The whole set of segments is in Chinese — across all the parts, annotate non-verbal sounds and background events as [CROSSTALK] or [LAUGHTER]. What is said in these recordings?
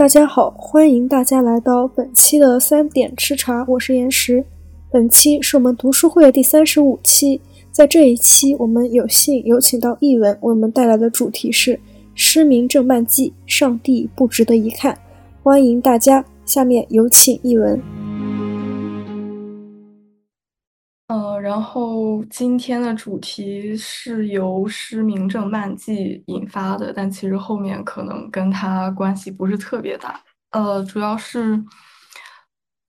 大家好，欢迎大家来到本期的三点吃茶，我是岩石。本期是我们读书会的第三十五期，在这一期，我们有幸有请到译文为我们带来的主题是《失明症漫记》，上帝不值得一看。欢迎大家，下面有请译文。然后今天的主题是由失明症漫记引发的，但其实后面可能跟他关系不是特别大。呃，主要是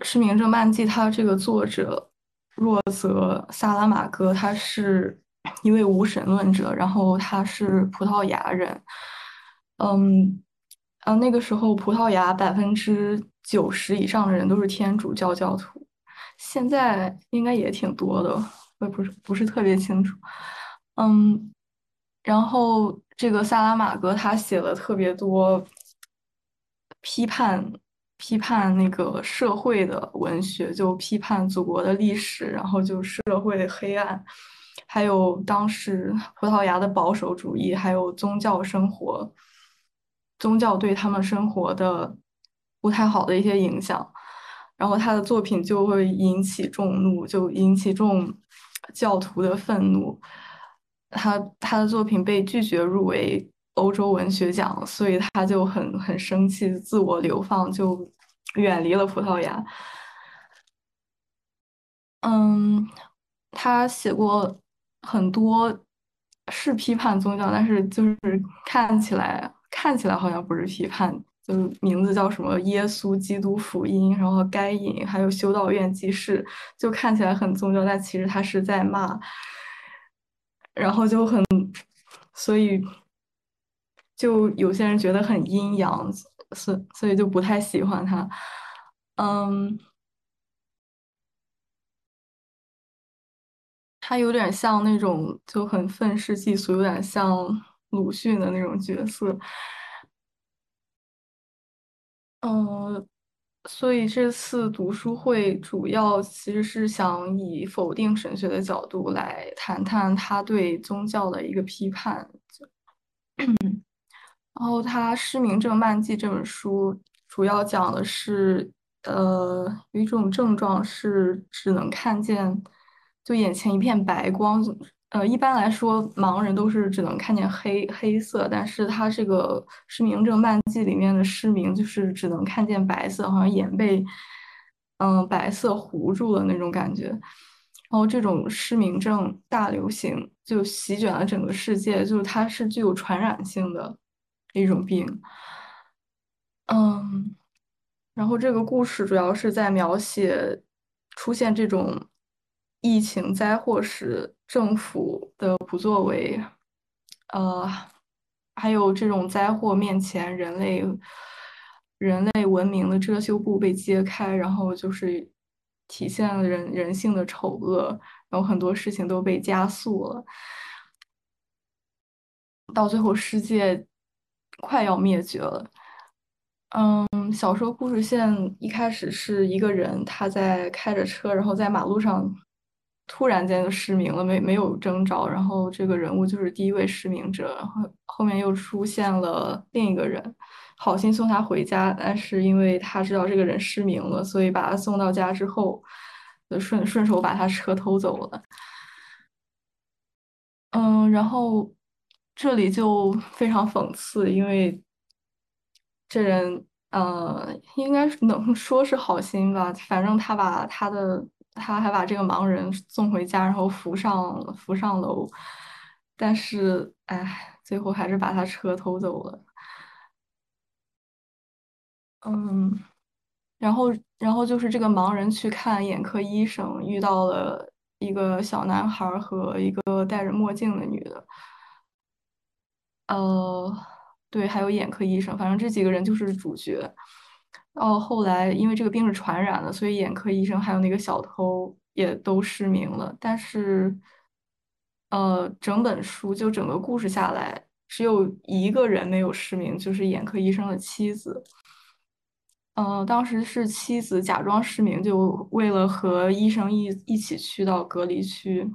失明症漫记，他这个作者若泽萨拉马戈，他是一位无神论者，然后他是葡萄牙人。嗯，呃，那个时候葡萄牙百分之九十以上的人都是天主教教徒。现在应该也挺多的，我也不是不是特别清楚。嗯，然后这个萨拉马戈他写了特别多批判批判那个社会的文学，就批判祖国的历史，然后就社会黑暗，还有当时葡萄牙的保守主义，还有宗教生活，宗教对他们生活的不太好的一些影响。然后他的作品就会引起众怒，就引起众教徒的愤怒。他他的作品被拒绝入围欧洲文学奖，所以他就很很生气，自我流放，就远离了葡萄牙。嗯，他写过很多是批判宗教，但是就是看起来看起来好像不是批判。就名字叫什么《耶稣基督福音》，然后该隐还有修道院记事，就看起来很宗教，但其实他是在骂，然后就很，所以就有些人觉得很阴阳，所所以就不太喜欢他。嗯，他有点像那种就很愤世嫉俗，有点像鲁迅的那种角色。嗯，所以这次读书会主要其实是想以否定神学的角度来谈谈他对宗教的一个批判。[CLEARS THROAT] 然后他《失明症漫记》这本书主要讲的是，呃，有一种症状是只能看见就眼前一片白光。呃，一般来说，盲人都是只能看见黑黑色，但是他这个失明症漫记里面的失明就是只能看见白色，好像眼被嗯白色糊住了那种感觉。然后这种失明症大流行就席卷了整个世界，就是它是具有传染性的一种病。嗯，然后这个故事主要是在描写出现这种。疫情灾祸时政府的不作为，呃，还有这种灾祸面前人类人类文明的遮羞布被揭开，然后就是体现了人人性的丑恶，然后很多事情都被加速了，到最后世界快要灭绝了。嗯，小说故事线一开始是一个人他在开着车，然后在马路上。突然间就失明了，没没有征兆。然后这个人物就是第一位失明者。然后后面又出现了另一个人，好心送他回家，但是因为他知道这个人失明了，所以把他送到家之后，就顺顺手把他车偷走了。嗯，然后这里就非常讽刺，因为这人呃，应该能说是好心吧，反正他把他的。他还把这个盲人送回家，然后扶上扶上楼，但是哎，最后还是把他车偷走了。嗯，然后然后就是这个盲人去看眼科医生，遇到了一个小男孩和一个戴着墨镜的女的。呃，对，还有眼科医生，反正这几个人就是主角。到，后来因为这个病是传染的，所以眼科医生还有那个小偷也都失明了。但是，呃，整本书就整个故事下来，只有一个人没有失明，就是眼科医生的妻子。嗯，当时是妻子假装失明，就为了和医生一一起去到隔离区。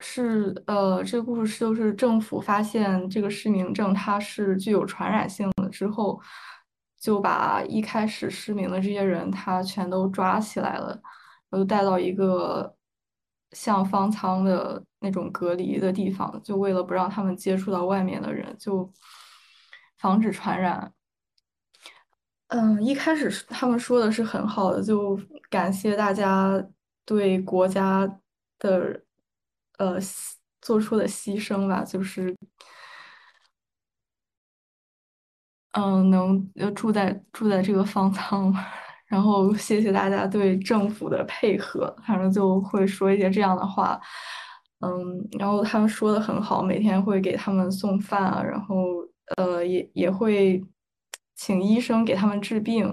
是，呃，这个故事就是政府发现这个失明症它是具有传染性的之后。就把一开始失明的这些人，他全都抓起来了，然后带到一个像方舱的那种隔离的地方，就为了不让他们接触到外面的人，就防止传染。嗯，一开始他们说的是很好的，就感谢大家对国家的呃做出的牺牲吧，就是。嗯，能呃住在住在这个方舱，然后谢谢大家对政府的配合，反正就会说一些这样的话。嗯，然后他们说的很好，每天会给他们送饭啊，然后呃也也会请医生给他们治病。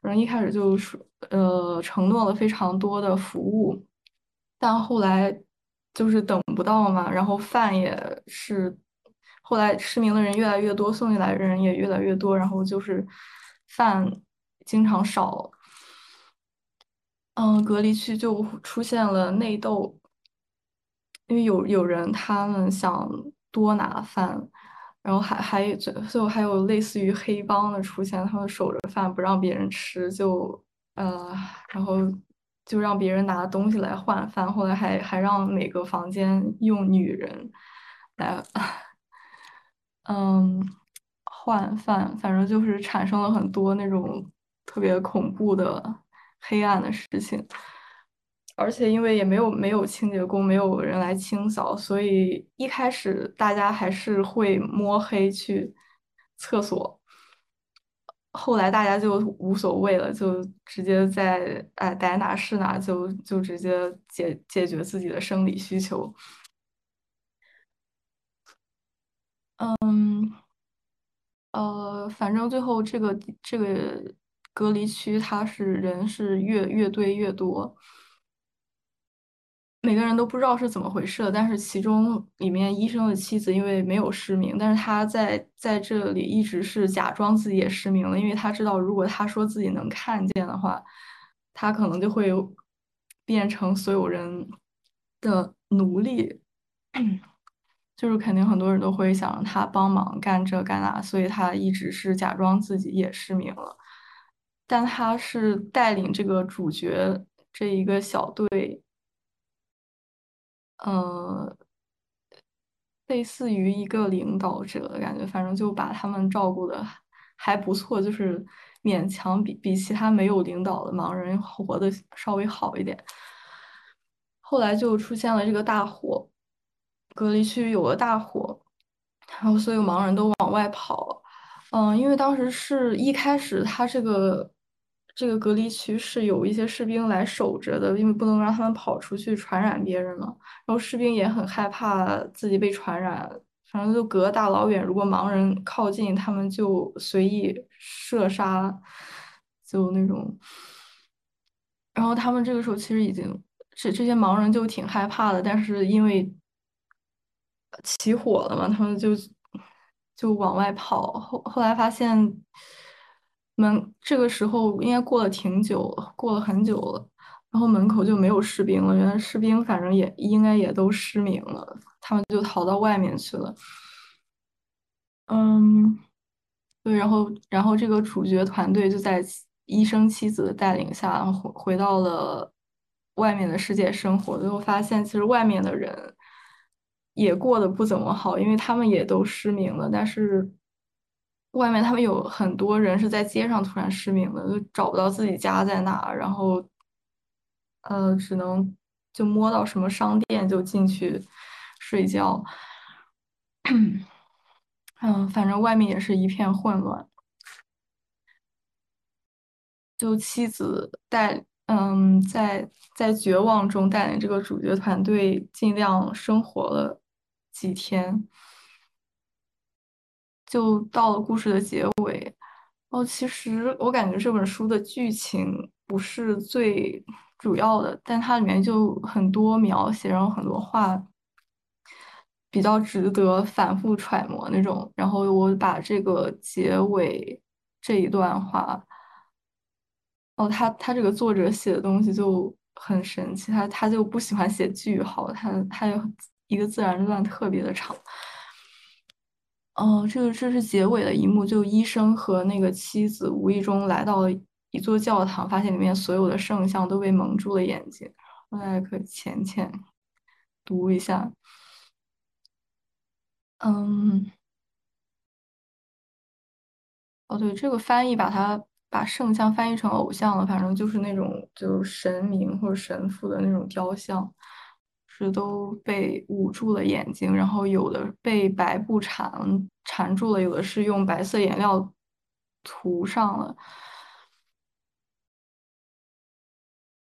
然后一开始就说呃承诺了非常多的服务，但后来就是等不到嘛，然后饭也是。后来失明的人越来越多，送进来的人也越来越多，然后就是饭经常少，嗯，隔离区就出现了内斗，因为有有人他们想多拿饭，然后还还最最后还有类似于黑帮的出现，他们守着饭不让别人吃，就呃，然后就让别人拿东西来换饭，后来还还让每个房间用女人来。嗯，换饭，反正就是产生了很多那种特别恐怖的黑暗的事情，而且因为也没有没有清洁工，没有人来清扫，所以一开始大家还是会摸黑去厕所，后来大家就无所谓了，就直接在哎逮哪是哪，就就直接解解决自己的生理需求。嗯，呃，反正最后这个这个隔离区，它是人是越越堆越多，每个人都不知道是怎么回事。但是其中里面医生的妻子因为没有失明，但是他在在这里一直是假装自己也失明了，因为他知道如果他说自己能看见的话，他可能就会变成所有人的奴隶。就是肯定很多人都会想让他帮忙干这干那，所以他一直是假装自己也失明了。但他是带领这个主角这一个小队，呃，类似于一个领导者的感觉，反正就把他们照顾的还不错，就是勉强比比其他没有领导的盲人活的稍微好一点。后来就出现了这个大火。隔离区有了大火，然后所有盲人都往外跑。嗯，因为当时是一开始，他这个这个隔离区是有一些士兵来守着的，因为不能让他们跑出去传染别人嘛。然后士兵也很害怕自己被传染，反正就隔大老远，如果盲人靠近，他们就随意射杀，就那种。然后他们这个时候其实已经这这些盲人就挺害怕的，但是因为。起火了嘛？他们就就往外跑，后后来发现门这个时候应该过了挺久，过了很久了，然后门口就没有士兵了。原来士兵反正也应该也都失明了，他们就逃到外面去了。嗯，对，然后然后这个主角团队就在医生妻子的带领下回回到了外面的世界生活，最后发现其实外面的人。也过得不怎么好，因为他们也都失明了。但是外面他们有很多人是在街上突然失明了，就找不到自己家在哪，然后呃，只能就摸到什么商店就进去睡觉。嗯，反正外面也是一片混乱。就妻子带。嗯，在在绝望中带领这个主角团队尽量生活了几天，就到了故事的结尾。哦，其实我感觉这本书的剧情不是最主要的，但它里面就很多描写，然后很多话比较值得反复揣摩那种。然后我把这个结尾这一段话。哦，他他这个作者写的东西就很神奇，他他就不喜欢写句号，他他有一个自然段特别的长。哦，这个这是结尾的一幕，就医生和那个妻子无意中来到了一座教堂，发现里面所有的圣像都被蒙住了眼睛。大家可以浅浅读一下。嗯，哦，对，这个翻译把它把圣像翻译成偶像了，反正就是那种就是神明或者神父的那种雕像。是都被捂住了眼睛，然后有的被白布缠缠住了，有的是用白色颜料涂上了。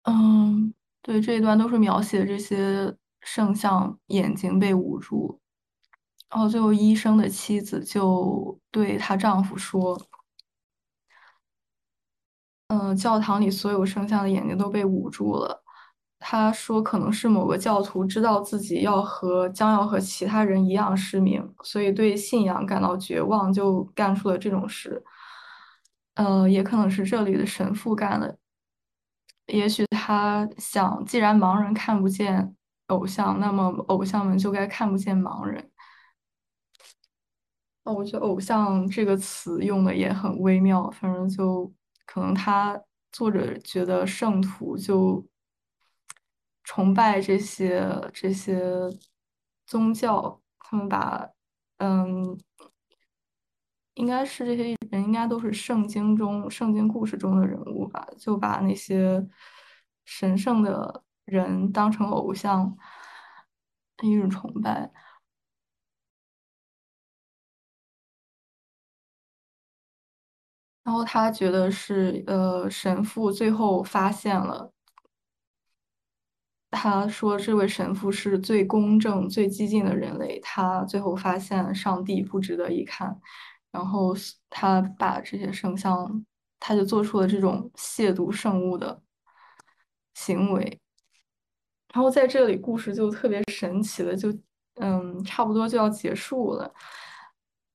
嗯，对，这一段都是描写这些圣像眼睛被捂住，然后最后医生的妻子就对她丈夫说：“嗯，教堂里所有圣像的眼睛都被捂住了。”他说：“可能是某个教徒知道自己要和将要和其他人一样失明，所以对信仰感到绝望，就干出了这种事。呃，也可能是这里的神父干的。也许他想，既然盲人看不见偶像，那么偶像们就该看不见盲人。哦，我觉得‘偶像’这个词用的也很微妙。反正就可能他作者觉得圣徒就。”崇拜这些这些宗教，他们把嗯，应该是这些人应该都是圣经中圣经故事中的人物吧，就把那些神圣的人当成偶像，一种崇拜。然后他觉得是呃，神父最后发现了。他说：“这位神父是最公正、最激进的人类。他最后发现上帝不值得一看，然后他把这些圣像，他就做出了这种亵渎圣物的行为。然后在这里，故事就特别神奇的，就嗯，差不多就要结束了。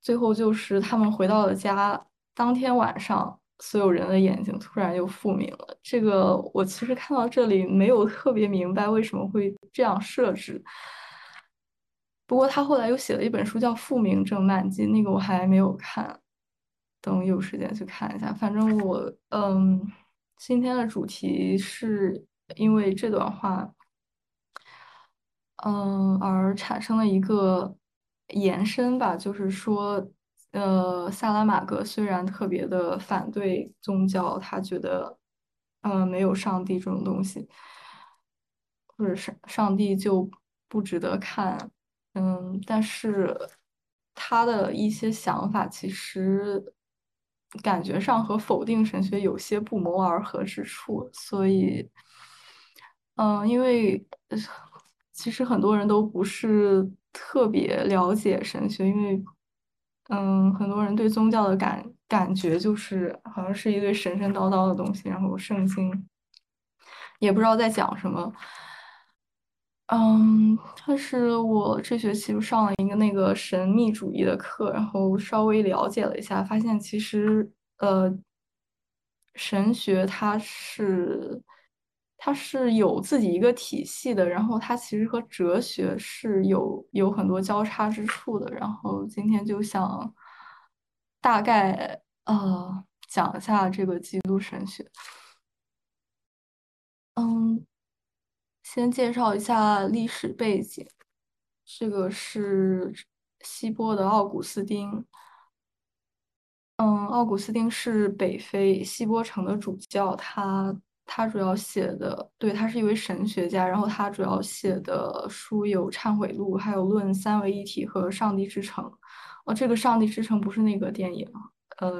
最后就是他们回到了家，当天晚上。”所有人的眼睛突然又复明了。这个我其实看到这里没有特别明白为什么会这样设置。不过他后来又写了一本书叫《复明症漫记》，那个我还没有看，等有时间去看一下。反正我嗯，今天的主题是因为这段话，嗯而产生了一个延伸吧，就是说。呃，萨拉玛格虽然特别的反对宗教，他觉得，呃，没有上帝这种东西，或者是上帝就不值得看，嗯，但是他的一些想法其实感觉上和否定神学有些不谋而合之处，所以，嗯，因为其实很多人都不是特别了解神学，因为。嗯，很多人对宗教的感感觉就是好像是一堆神神叨叨的东西，然后圣经也不知道在讲什么。嗯，但是我这学期上了一个那个神秘主义的课，然后稍微了解了一下，发现其实呃，神学它是。它是有自己一个体系的，然后它其实和哲学是有有很多交叉之处的。然后今天就想大概呃讲一下这个基督神学。嗯，先介绍一下历史背景。这个是希波的奥古斯丁。嗯，奥古斯丁是北非西波城的主教，他。他主要写的，对他是一位神学家，然后他主要写的书有《忏悔录》，还有《论三位一体》和《上帝之城》。哦，这个《上帝之城》不是那个电影，呃，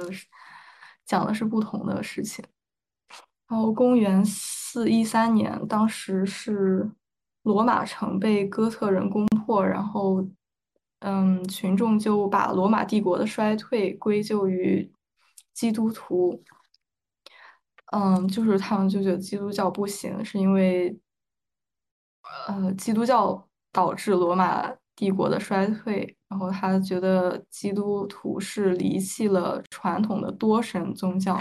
讲的是不同的事情。然后，公元四一三年，当时是罗马城被哥特人攻破，然后，嗯，群众就把罗马帝国的衰退归咎于基督徒。嗯，就是他们就觉得基督教不行，是因为，呃，基督教导致罗马帝国的衰退。然后他觉得基督徒是离弃了传统的多神宗教。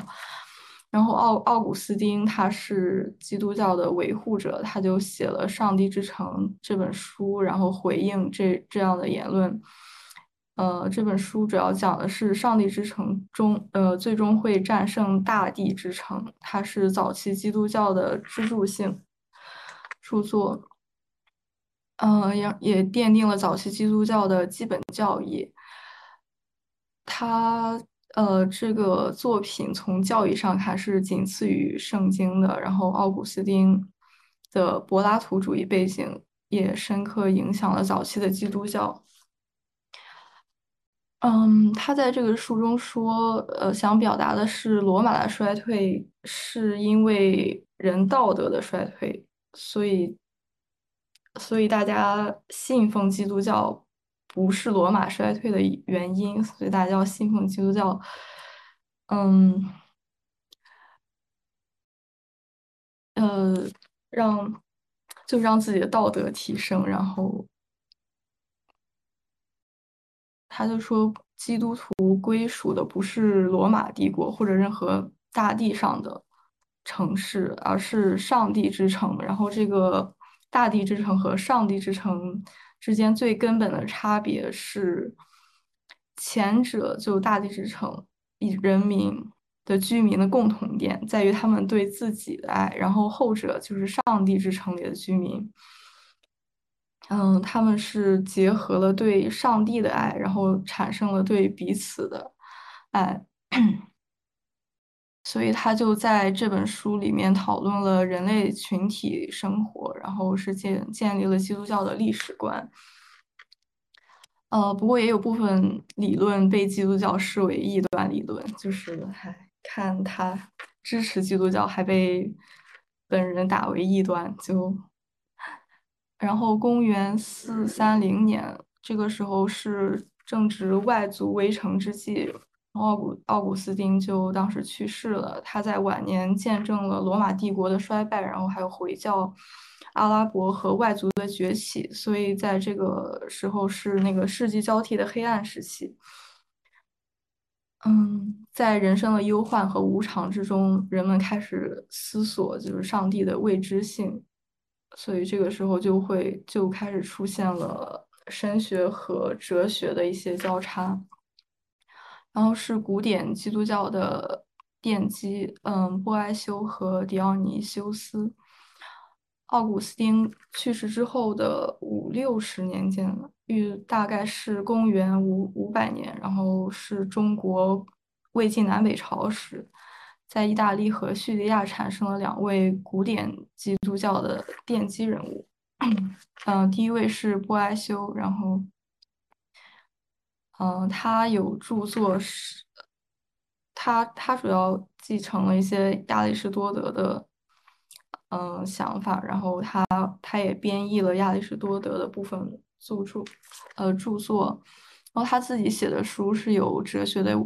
然后奥奥古斯丁他是基督教的维护者，他就写了《上帝之城》这本书，然后回应这这样的言论。呃，这本书主要讲的是上帝之城中，呃，最终会战胜大地之城。它是早期基督教的支柱性著作，嗯，也也奠定了早期基督教的基本教义。它，呃，这个作品从教义上看是仅次于圣经的。然后，奥古斯丁的柏拉图主义背景也深刻影响了早期的基督教。嗯，他在这个书中说，呃，想表达的是罗马的衰退是因为人道德的衰退，所以，所以大家信奉基督教不是罗马衰退的原因，所以大家要信奉基督教，嗯，呃，让就让自己的道德提升，然后。他就说，基督徒归属的不是罗马帝国或者任何大地上的城市，而是上帝之城。然后，这个大地之城和上帝之城之间最根本的差别是，前者就大地之城以人民的居民的共同点在于他们对自己的爱，然后后者就是上帝之城里的居民。嗯，他们是结合了对上帝的爱，然后产生了对彼此的爱，所以他就在这本书里面讨论了人类群体生活，然后是建建立了基督教的历史观。呃，不过也有部分理论被基督教视为异端理论，就是还看他支持基督教，还被本人打为异端，就。然后，公元四三零年，这个时候是正值外族围城之际，奥古奥古斯丁就当时去世了。他在晚年见证了罗马帝国的衰败，然后还有回教、阿拉伯和外族的崛起，所以在这个时候是那个世纪交替的黑暗时期。嗯，在人生的忧患和无常之中，人们开始思索，就是上帝的未知性。所以这个时候就会就开始出现了神学和哲学的一些交叉，然后是古典基督教的奠基，嗯，波埃修和狄奥尼修斯。奥古斯丁去世之后的五六十年间，约大概是公元五五百年，然后是中国魏晋南北朝时。在意大利和叙利亚产生了两位古典基督教的奠基人物，嗯，第一位是波埃修，然后，嗯，他有著作是，他他主要继承了一些亚里士多德的，嗯，想法，然后他他也编译了亚里士多德的部分著著，呃，著作，然后他自己写的书是有哲学的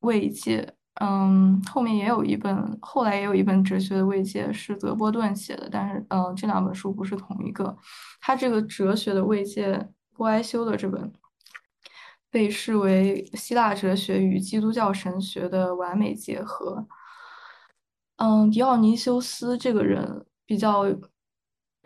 慰藉。嗯，后面也有一本，后来也有一本哲学的慰藉是德波顿写的，但是，嗯，这两本书不是同一个。他这个哲学的慰藉，波埃修的这本，被视为希腊哲学与基督教神学的完美结合。嗯，狄奥尼修斯这个人比较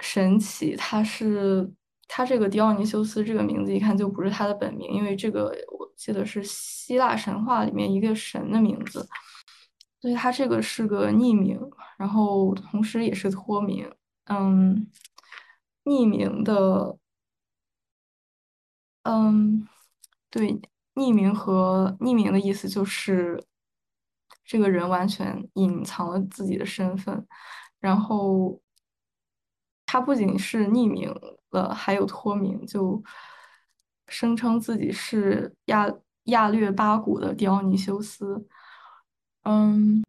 神奇，他是他这个狄奥尼修斯这个名字一看就不是他的本名，因为这个。记得是希腊神话里面一个神的名字，所以他这个是个匿名，然后同时也是脱名。嗯，匿名的，嗯，对，匿名和匿名的意思就是这个人完全隐藏了自己的身份，然后他不仅是匿名了，还有脱名，就。声称自己是亚亚略巴古的狄奥尼修斯，嗯，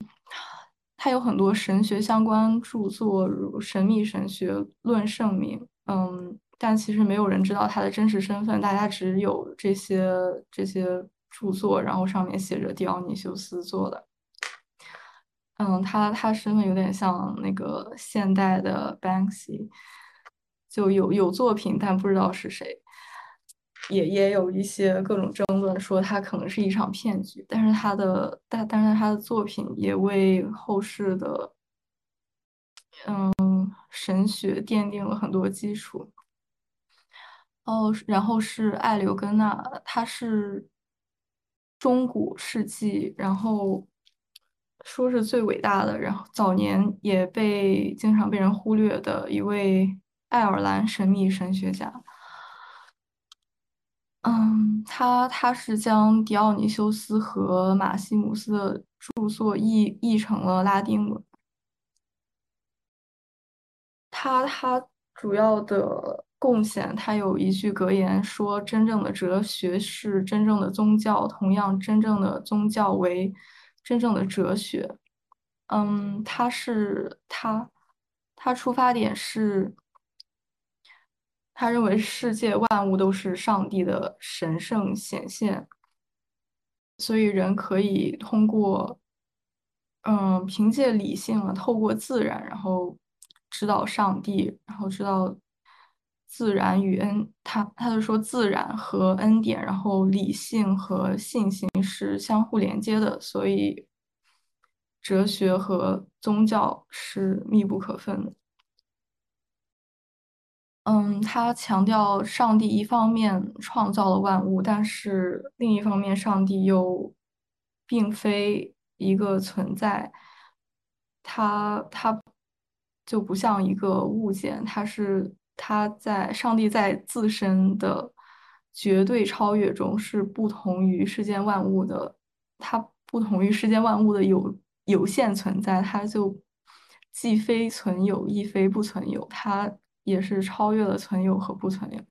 他有很多神学相关著作，如《神秘神学论圣名》，嗯，但其实没有人知道他的真实身份，大家只有这些这些著作，然后上面写着狄奥尼修斯做的，嗯，他他身份有点像那个现代的 Banksy，就有有作品，但不知道是谁。也也有一些各种争论，说他可能是一场骗局，但是他的但但是他的作品也为后世的嗯神学奠定了很多基础。哦，然后是艾留根纳，他是中古世纪，然后说是最伟大的，然后早年也被经常被人忽略的一位爱尔兰神秘神学家。嗯，他他是将狄奥尼修斯和马西姆斯的著作译译成了拉丁文。他他主要的贡献，他有一句格言说：“真正的哲学是真正的宗教，同样，真正的宗教为真正的哲学。”嗯，他是他他出发点是。他认为世界万物都是上帝的神圣显现，所以人可以通过，嗯，凭借理性，透过自然，然后知道上帝，然后知道自然与恩。他他就说，自然和恩典，然后理性和信心是相互连接的，所以哲学和宗教是密不可分的。嗯，他强调上帝一方面创造了万物，但是另一方面，上帝又并非一个存在，他他就不像一个物件，他是他在上帝在自身的绝对超越中是不同于世间万物的，他不同于世间万物的有有限存在，他就既非存有，亦非不存有，他。也是超越了存有和不存有。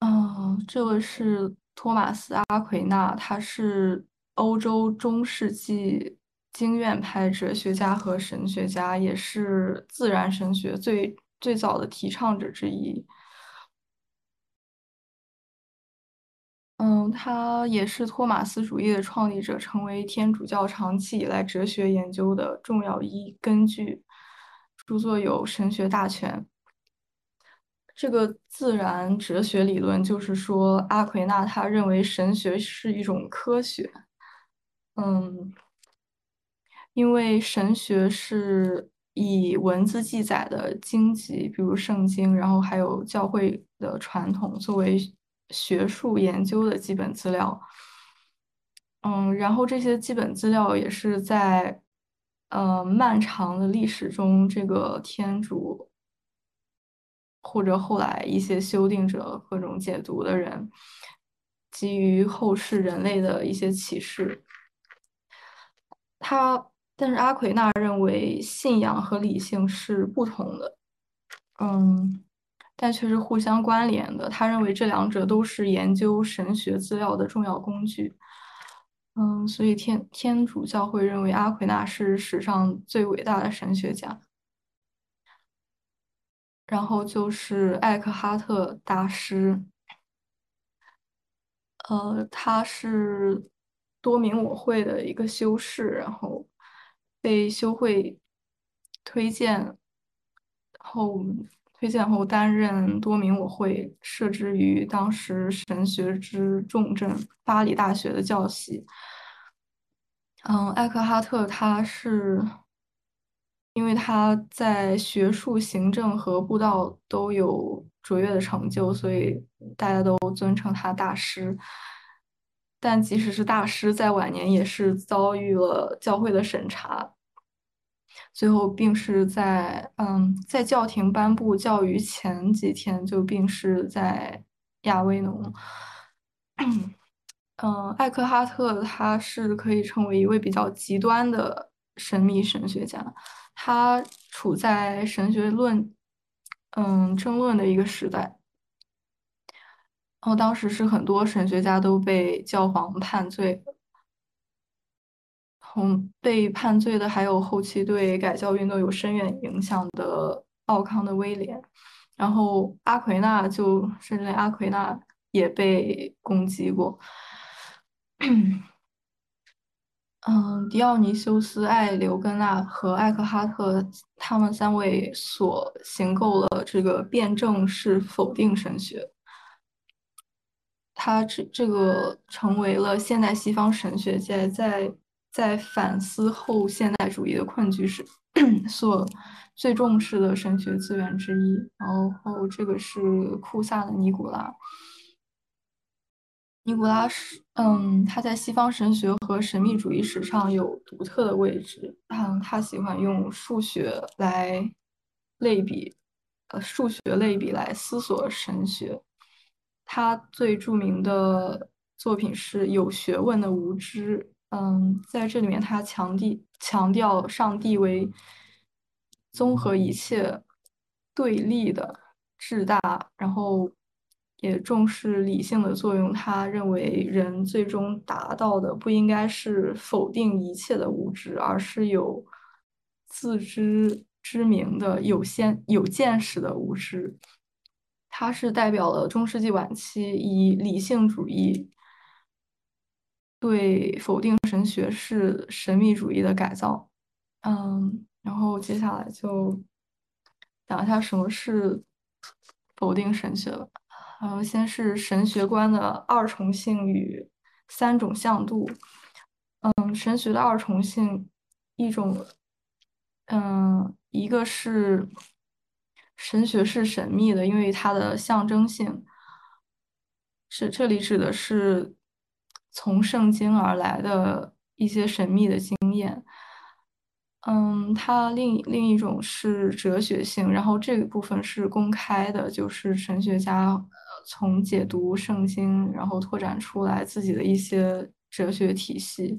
嗯，这位是托马斯·阿奎那，他是欧洲中世纪经验派哲学家和神学家，也是自然神学最最早的提倡者之一。嗯，他也是托马斯主义的创立者，成为天主教长期以来哲学研究的重要依根据。著作有《神学大全》。这个自然哲学理论就是说，阿奎那他认为神学是一种科学。嗯，因为神学是以文字记载的经籍，比如圣经，然后还有教会的传统作为学术研究的基本资料。嗯，然后这些基本资料也是在。呃，漫长的历史中，这个天主或者后来一些修订者、各种解读的人，基于后世人类的一些启示，他但是阿奎那认为信仰和理性是不同的，嗯，但却是互相关联的。他认为这两者都是研究神学资料的重要工具。嗯，所以天天主教会认为阿奎那是史上最伟大的神学家。然后就是艾克哈特大师，呃，他是多明我会的一个修士，然后被修会推荐后推荐后担任多明我会设置于当时神学之重镇巴黎大学的教习。嗯，艾克哈特他是，因为他在学术、行政和布道都有卓越的成就，所以大家都尊称他大师。但即使是大师，在晚年也是遭遇了教会的审查，最后病逝在嗯，在教廷颁布教育前几天就病逝在亚威农。嗯，艾克哈特他是可以称为一位比较极端的神秘神学家，他处在神学论嗯争论的一个时代，然后当时是很多神学家都被教皇判罪，同被判罪的还有后期对改教运动有深远影响的奥康的威廉，然后阿奎那就甚至阿奎那也被攻击过。[CLEARS THROAT] 嗯，迪奥尼修斯、艾留根纳和艾克哈特，他们三位所行构了这个辩证式否定神学，他这这个成为了现代西方神学界在在反思后现代主义的困局时 [COUGHS] 所最重视的神学资源之一。然后这个是库萨的尼古拉。尼古拉是，嗯，他在西方神学和神秘主义史上有独特的位置。嗯，他喜欢用数学来类比，呃，数学类比来思索神学。他最著名的作品是有学问的无知。嗯，在这里面他强地强调上帝为综合一切对立的至大，然后。也重视理性的作用。他认为人最终达到的不应该是否定一切的无知，而是有自知之明的有先有见识的无知。他是代表了中世纪晚期以理性主义对否定神学是神秘主义的改造。嗯，然后接下来就讲一下什么是否定神学了。呃，先是神学观的二重性与三种向度。嗯，神学的二重性，一种，嗯，一个是神学是神秘的，因为它的象征性，是这里指的是从圣经而来的一些神秘的经验。嗯，它另另一种是哲学性，然后这个部分是公开的，就是神学家。从解读圣经，然后拓展出来自己的一些哲学体系。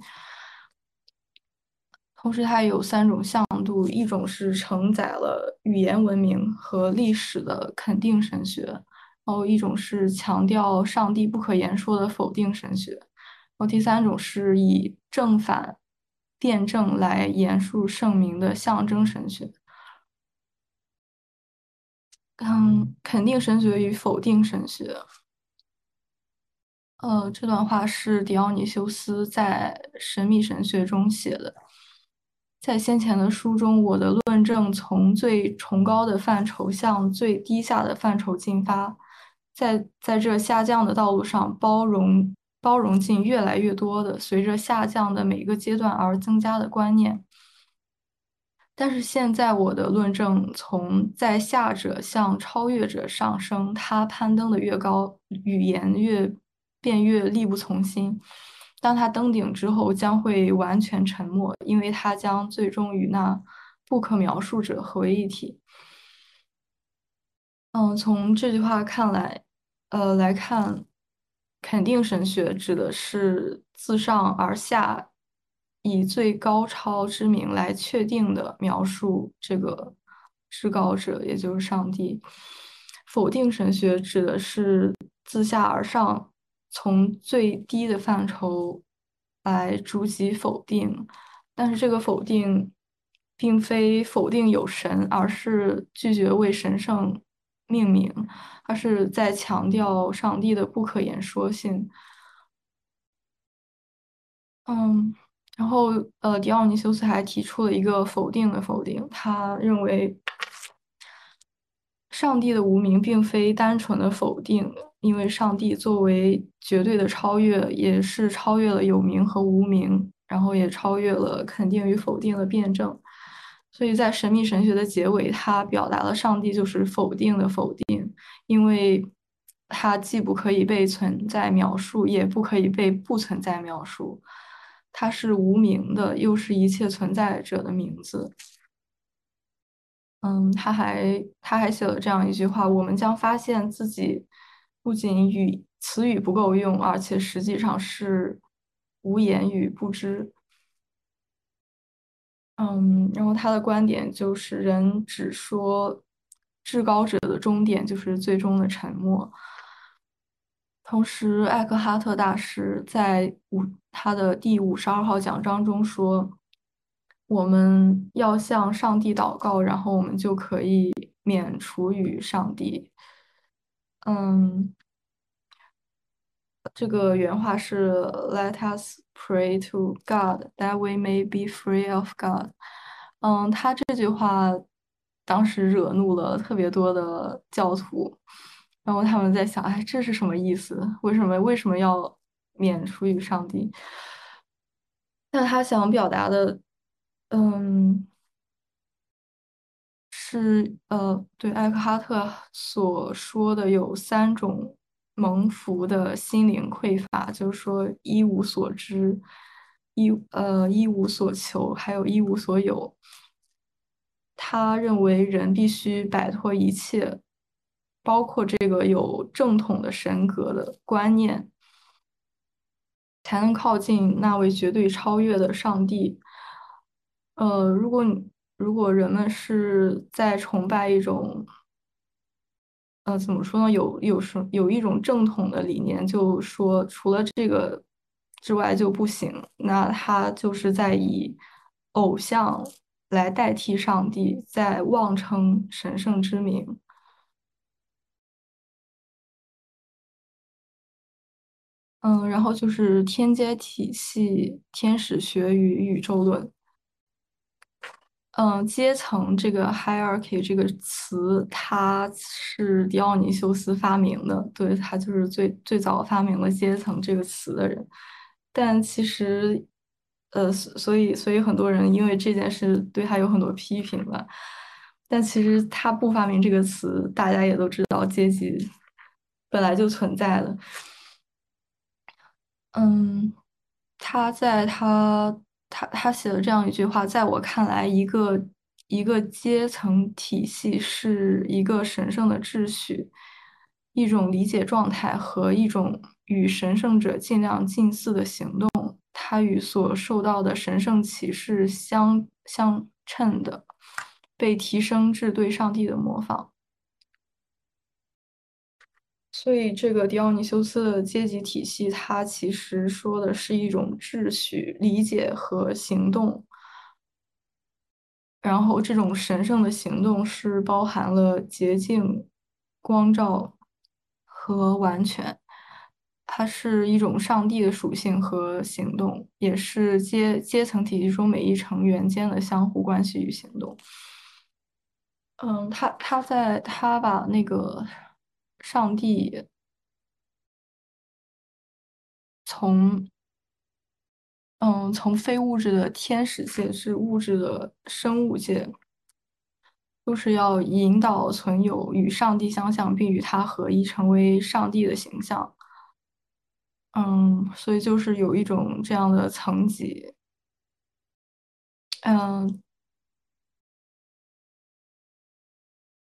同时，它有三种向度：一种是承载了语言文明和历史的肯定神学；然后一种是强调上帝不可言说的否定神学；然后第三种是以正反辩证来言述圣明的象征神学。嗯，肯定神学与否定神学。呃，这段话是狄奥尼修斯在《神秘神学》中写的。在先前的书中，我的论证从最崇高的范畴向最低下的范畴进发，在在这下降的道路上，包容包容进越来越多的随着下降的每个阶段而增加的观念。但是现在我的论证从在下者向超越者上升，他攀登的越高，语言越便越力不从心。当他登顶之后，将会完全沉默，因为他将最终与那不可描述者合为一体。嗯，从这句话看来，呃，来看，肯定神学指的是自上而下。以最高超之名来确定的描述这个至高者，也就是上帝。否定神学指的是自下而上，从最低的范畴来逐级否定。但是这个否定并非否定有神，而是拒绝为神圣命名，而是在强调上帝的不可言说性。嗯。然后，呃，狄奥尼修斯还提出了一个否定的否定。他认为，上帝的无名并非单纯的否定，因为上帝作为绝对的超越，也是超越了有名和无名，然后也超越了肯定与否定的辩证。所以在神秘神学的结尾，他表达了上帝就是否定的否定，因为它既不可以被存在描述，也不可以被不存在描述。它是无名的，又是一切存在者的名字。嗯，他还他还写了这样一句话：我们将发现自己不仅语词语不够用，而且实际上是无言与不知。嗯，然后他的观点就是，人只说至高者的终点就是最终的沉默。同时，艾克哈特大师在五他的第五十二号奖章中说：“我们要向上帝祷告，然后我们就可以免除与上帝。”嗯，这个原话是 “Let us pray to God that we may be free of God。”嗯，他这句话当时惹怒了特别多的教徒。然后他们在想，哎，这是什么意思？为什么为什么要免除于上帝？那他想表达的，嗯，是呃，对艾克哈特所说的有三种蒙福的心灵匮乏，就是说一无所知，一呃一无所求，还有一无所有。他认为人必须摆脱一切，包括这个有正统的神格的观念，才能靠近那位绝对超越的上帝。呃，如果。如果人们是在崇拜一种，呃，怎么说呢？有有什有一种正统的理念，就说除了这个之外就不行，那他就是在以偶像来代替上帝，在妄称神圣之名。嗯，然后就是天阶体系、天使学与宇宙论。嗯，阶层这个 hierarchy 这个词，它是狄奥尼修斯发明的，对他就是最最早发明了阶层这个词的人。但其实，呃，所以所以很多人因为这件事对他有很多批评了。但其实他不发明这个词，大家也都知道阶级本来就存在了。嗯，他在他。他他写了这样一句话，在我看来，一个一个阶层体系是一个神圣的秩序，一种理解状态和一种与神圣者尽量近似的行动，它与所受到的神圣启示相相称的，被提升至对上帝的模仿。所以，这个狄奥尼修斯的阶级体系，它其实说的是一种秩序、理解和行动。然后，这种神圣的行动是包含了洁净、光照和完全。它是一种上帝的属性和行动，也是阶阶层体系中每一成员间的相互关系与行动。嗯，他他在他把那个。上帝从嗯，从非物质的天使界至物质的生物界，就是要引导存有与上帝相像，并与他合一，成为上帝的形象。嗯，所以就是有一种这样的层级。嗯。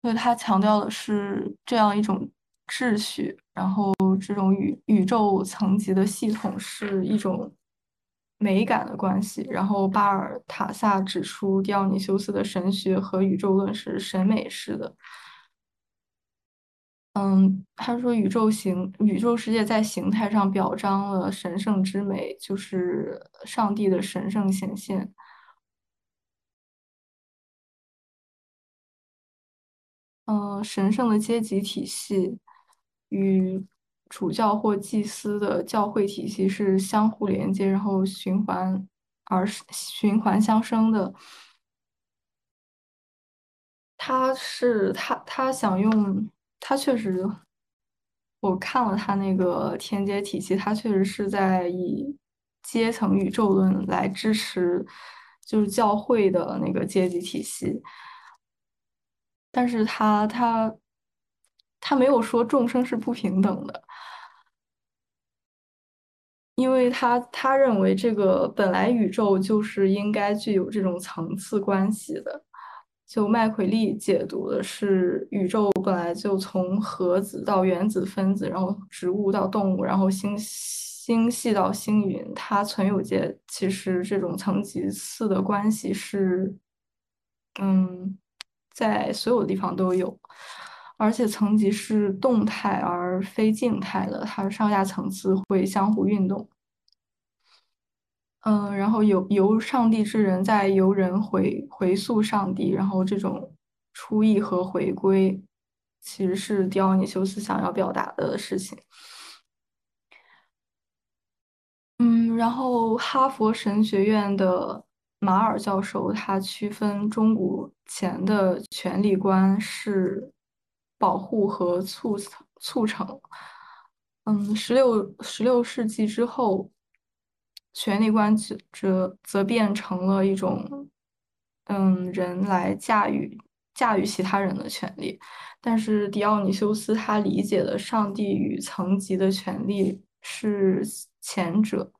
所以他强调的是这样一种秩序，然后这种宇宇宙层级的系统是一种美感的关系。然后巴尔塔萨指出，狄奥尼修斯的神学和宇宙论是审美式的。嗯，他说宇宙形宇宙世界在形态上表彰了神圣之美，就是上帝的神圣显现。嗯，神圣的阶级体系与主教或祭司的教会体系是相互连接，然后循环而循环相生的。他是他他想用他确实，我看了他那个天阶体系，他确实是在以阶层宇宙论来支持，就是教会的那个阶级体系。但是他他他没有说众生是不平等的，因为他他认为这个本来宇宙就是应该具有这种层次关系的。就麦奎利解读的是，宇宙本来就从核子到原子分子，然后植物到动物，然后星星系到星云，它存有界其实这种层级次的关系是，嗯。在所有地方都有，而且层级是动态而非静态的，它上下层次会相互运动。嗯，然后由由上帝之人在由人回回溯上帝，然后这种出意和回归，其实是狄奥尼修斯想要表达的事情。嗯，然后哈佛神学院的。马尔教授他区分中古前的权力观是保护和促促成。嗯，十六十六世纪之后，权力观则则变成了一种，嗯，人来驾驭驾驭其他人的权利。但是狄奥尼修斯他理解的上帝与层级的权利是前者，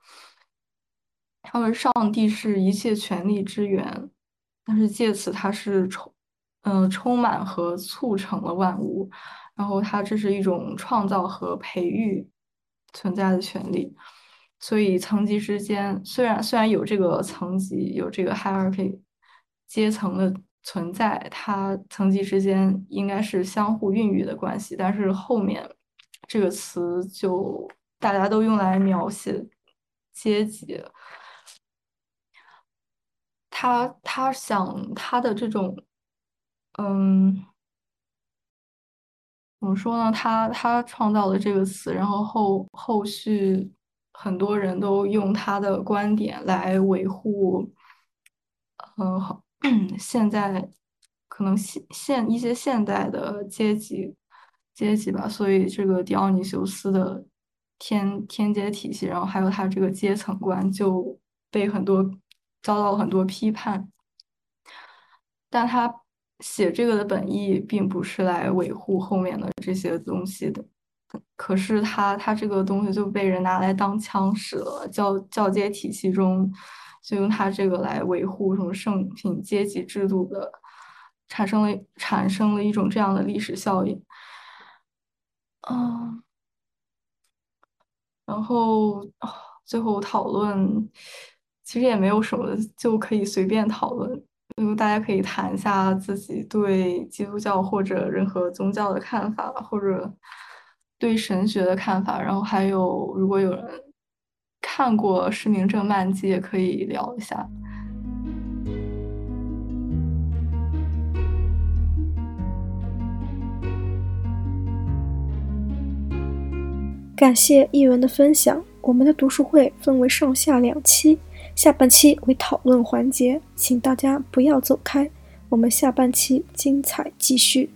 他们上帝是一切权力之源，但是借此他是充，嗯，充满和促成了万物，然后他这是一种创造和培育存在的权利，所以层级之间虽然虽然有这个层级有这个 hierarchy 阶层的。存在，它层级之间应该是相互孕育的关系，但是后面这个词就大家都用来描写阶级。他他想他的这种，嗯，怎么说呢？他他创造了这个词，然后后后续很多人都用他的观点来维护，嗯，好。现在可能现现一些现代的阶级阶级吧，所以这个狄奥尼修斯的天天阶体系，然后还有他这个阶层观就被很多遭到了很多批判。但他写这个的本意并不是来维护后面的这些东西的，可是他他这个东西就被人拿来当枪使了，教教阶体系中。就用他这个来维护什么圣品阶级制度的，产生了产生了一种这样的历史效应，嗯，然后最后讨论其实也没有什么，就可以随便讨论，就大家可以谈一下自己对基督教或者任何宗教的看法，或者对神学的看法，然后还有如果有人。看过《失明症漫记》，也可以聊一下。感谢译文的分享。我们的读书会分为上下两期，下半期为讨论环节，请大家不要走开，我们下半期精彩继续。